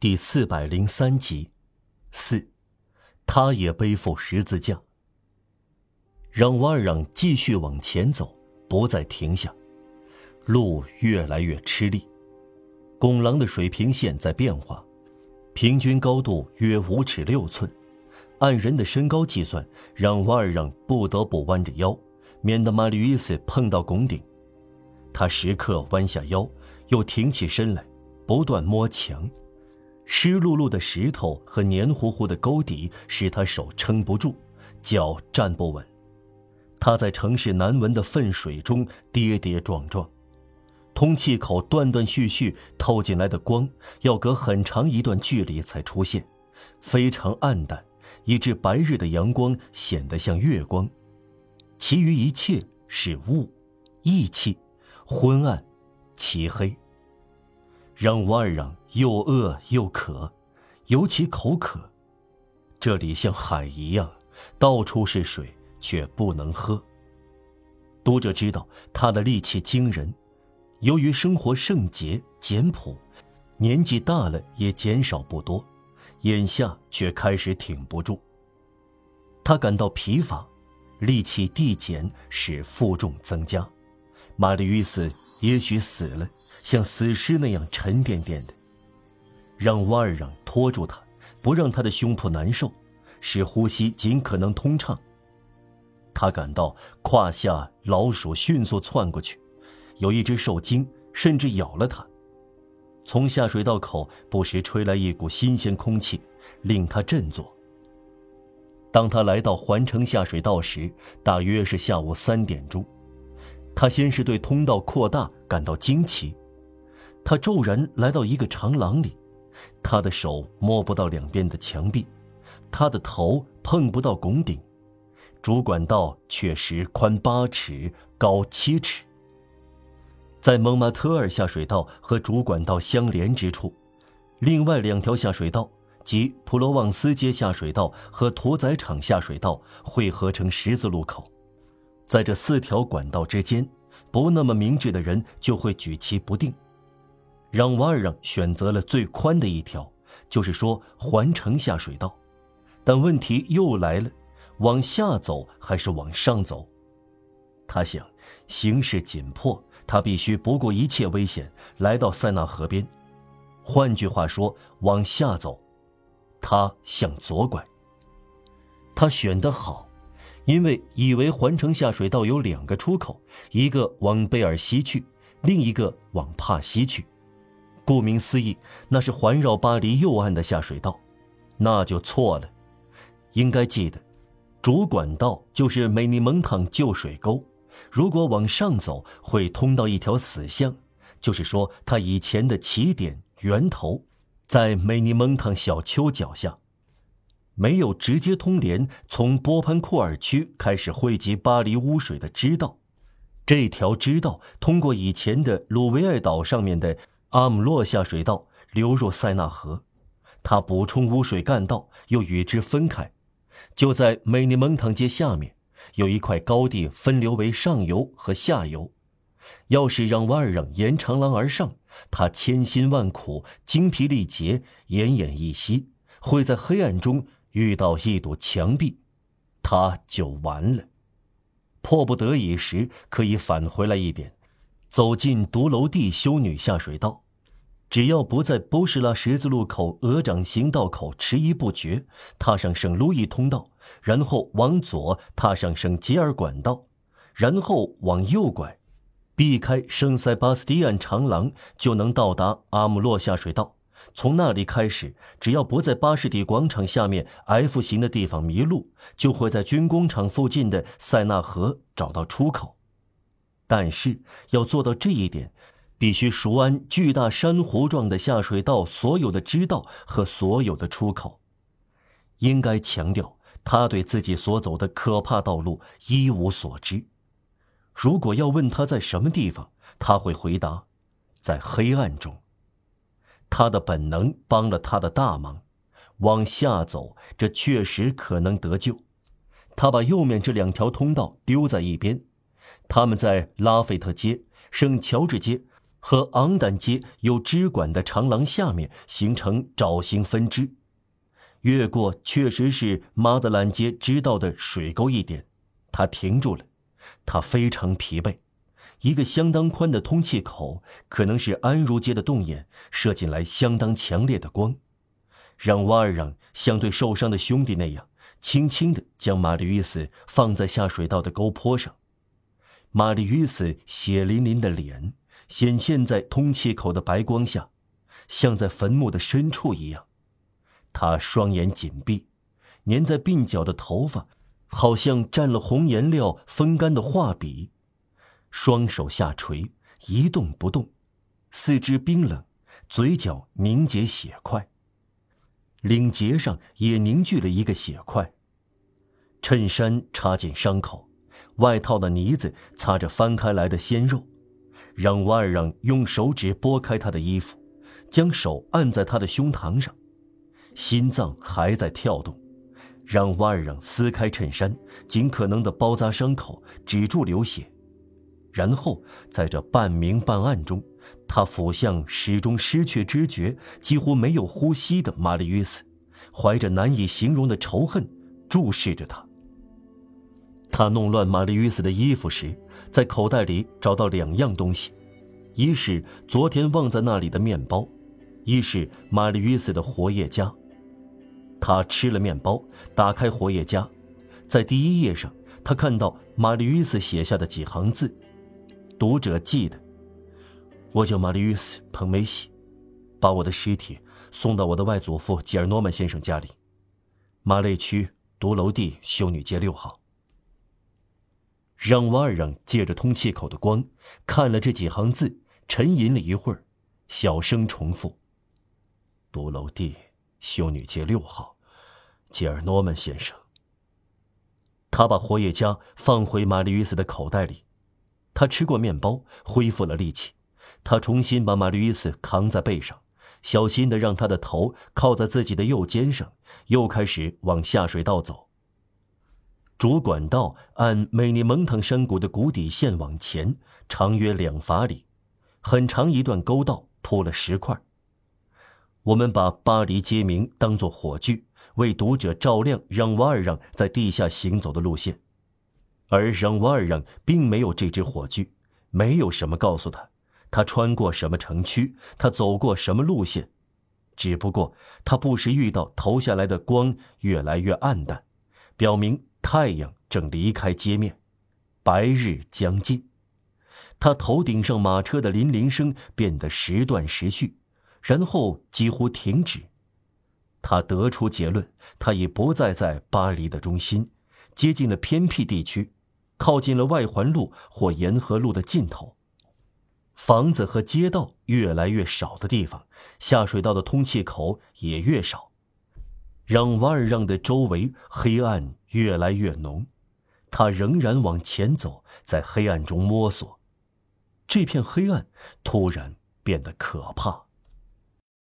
第四百零三集，四，他也背负十字架。让瓦尔让继续往前走，不再停下，路越来越吃力。拱廊的水平线在变化，平均高度约五尺六寸，按人的身高计算，让瓦尔让不得不弯着腰，免得马吕伊斯碰到拱顶。他时刻弯下腰，又挺起身来，不断摸墙。湿漉漉的石头和黏糊糊的沟底使他手撑不住，脚站不稳。他在城市难闻的粪水中跌跌撞撞，通气口断断续续透进来的光要隔很长一段距离才出现，非常暗淡，以致白日的阳光显得像月光。其余一切是雾、异气、昏暗、漆黑。让瓦尔让又饿又渴，尤其口渴。这里像海一样，到处是水，却不能喝。读者知道他的力气惊人，由于生活圣洁简朴，年纪大了也减少不多，眼下却开始挺不住。他感到疲乏，力气递减使负重增加。玛丽与斯也许死了，像死尸那样沉甸甸的。让瓦尔让拖住他，不让他的胸脯难受，使呼吸尽可能通畅。他感到胯下老鼠迅速窜过去，有一只受惊，甚至咬了他。从下水道口不时吹来一股新鲜空气，令他振作。当他来到环城下水道时，大约是下午三点钟。他先是对通道扩大感到惊奇，他骤然来到一个长廊里，他的手摸不到两边的墙壁，他的头碰不到拱顶，主管道确实宽八尺，高七尺。在蒙马特尔下水道和主管道相连之处，另外两条下水道即普罗旺斯街下水道和屠宰场下水道汇合成十字路口。在这四条管道之间，不那么明智的人就会举棋不定。让瓦尔让选择了最宽的一条，就是说环城下水道。但问题又来了：往下走还是往上走？他想，形势紧迫，他必须不顾一切危险来到塞纳河边。换句话说，往下走。他向左拐。他选得好。因为以为环城下水道有两个出口，一个往贝尔西去，另一个往帕西去。顾名思义，那是环绕巴黎右岸的下水道，那就错了。应该记得，主管道就是美尼蒙坦旧水沟。如果往上走，会通到一条死巷，就是说，它以前的起点源头在美尼蒙坦小丘脚下。没有直接通连从波潘库尔区开始汇集巴黎污水的支道，这条支道通过以前的鲁维埃岛上面的阿姆洛下水道流入塞纳河，它补充污水干道又与之分开，就在梅尼蒙唐街下面有一块高地分流为上游和下游。要是让瓦尔让沿长廊而上，他千辛万苦、精疲力竭、奄奄一息，会在黑暗中。遇到一堵墙壁，他就完了。迫不得已时，可以返回来一点，走进独楼地修女下水道。只要不在波士拉十字路口鹅掌行道口迟疑不决，踏上圣路易通道，然后往左踏上圣吉尔管道，然后往右拐，避开圣塞巴斯蒂安长廊，就能到达阿姆洛下水道。从那里开始，只要不在巴士底广场下面 F 型的地方迷路，就会在军工厂附近的塞纳河找到出口。但是要做到这一点，必须熟谙巨大珊瑚状的下水道所有的支道和所有的出口。应该强调，他对自己所走的可怕道路一无所知。如果要问他在什么地方，他会回答：在黑暗中。他的本能帮了他的大忙，往下走，这确实可能得救。他把右面这两条通道丢在一边，他们在拉斐特街、圣乔治街和昂丹街有支管的长廊下面形成爪形分支，越过确实是马德兰街知道的水沟一点，他停住了。他非常疲惫，一个相当宽的通气口可能是安如街的洞眼，射进来相当强烈的光，让瓦尔让像对受伤的兄弟那样，轻轻地将玛丽·斯放在下水道的沟坡上。玛丽·斯血淋淋的脸显现在通气口的白光下，像在坟墓的深处一样。他双眼紧闭，粘在鬓角的头发。好像蘸了红颜料风干的画笔，双手下垂，一动不动，四肢冰冷，嘴角凝结血块，领结上也凝聚了一个血块。衬衫插进伤口，外套的呢子擦着翻开来的鲜肉，让瓦尔让用手指拨开他的衣服，将手按在他的胸膛上，心脏还在跳动。让瓦尔让撕开衬衫，尽可能的包扎伤口，止住流血，然后在这半明半暗中，他俯向始终失去知觉、几乎没有呼吸的玛丽约斯，怀着难以形容的仇恨注视着他。他弄乱玛丽约斯的衣服时，在口袋里找到两样东西：一是昨天忘在那里的面包，一是玛丽约斯的活页夹。他吃了面包，打开活页夹，在第一页上，他看到玛丽·乌斯写下的几行字。读者记得：“我叫玛丽·乌斯·彭梅西，把我的尸体送到我的外祖父吉尔诺曼先生家里，马累区独楼地修女街六号。”让瓦尔让借着通气口的光看了这几行字，沉吟了一会儿，小声重复：“独楼地。”修女街六号，吉尔诺曼先生。他把活页夹放回玛丽·约斯的口袋里。他吃过面包，恢复了力气。他重新把玛丽·约斯扛在背上，小心地让他的头靠在自己的右肩上，又开始往下水道走。主管道按美尼蒙腾山谷的谷底线往前，长约两法里，很长一段沟道铺了石块。我们把巴黎街名当作火炬，为读者照亮让瓦尔让在地下行走的路线，而让瓦尔让并没有这支火炬，没有什么告诉他，他穿过什么城区，他走过什么路线，只不过他不时遇到投下来的光越来越暗淡，表明太阳正离开街面，白日将近，他头顶上马车的铃铃声变得时断时续。然后几乎停止，他得出结论：他已不再在巴黎的中心，接近了偏僻地区，靠近了外环路或沿河路的尽头。房子和街道越来越少的地方，下水道的通气口也越少，让瓦尔让的周围黑暗越来越浓。他仍然往前走，在黑暗中摸索。这片黑暗突然变得可怕。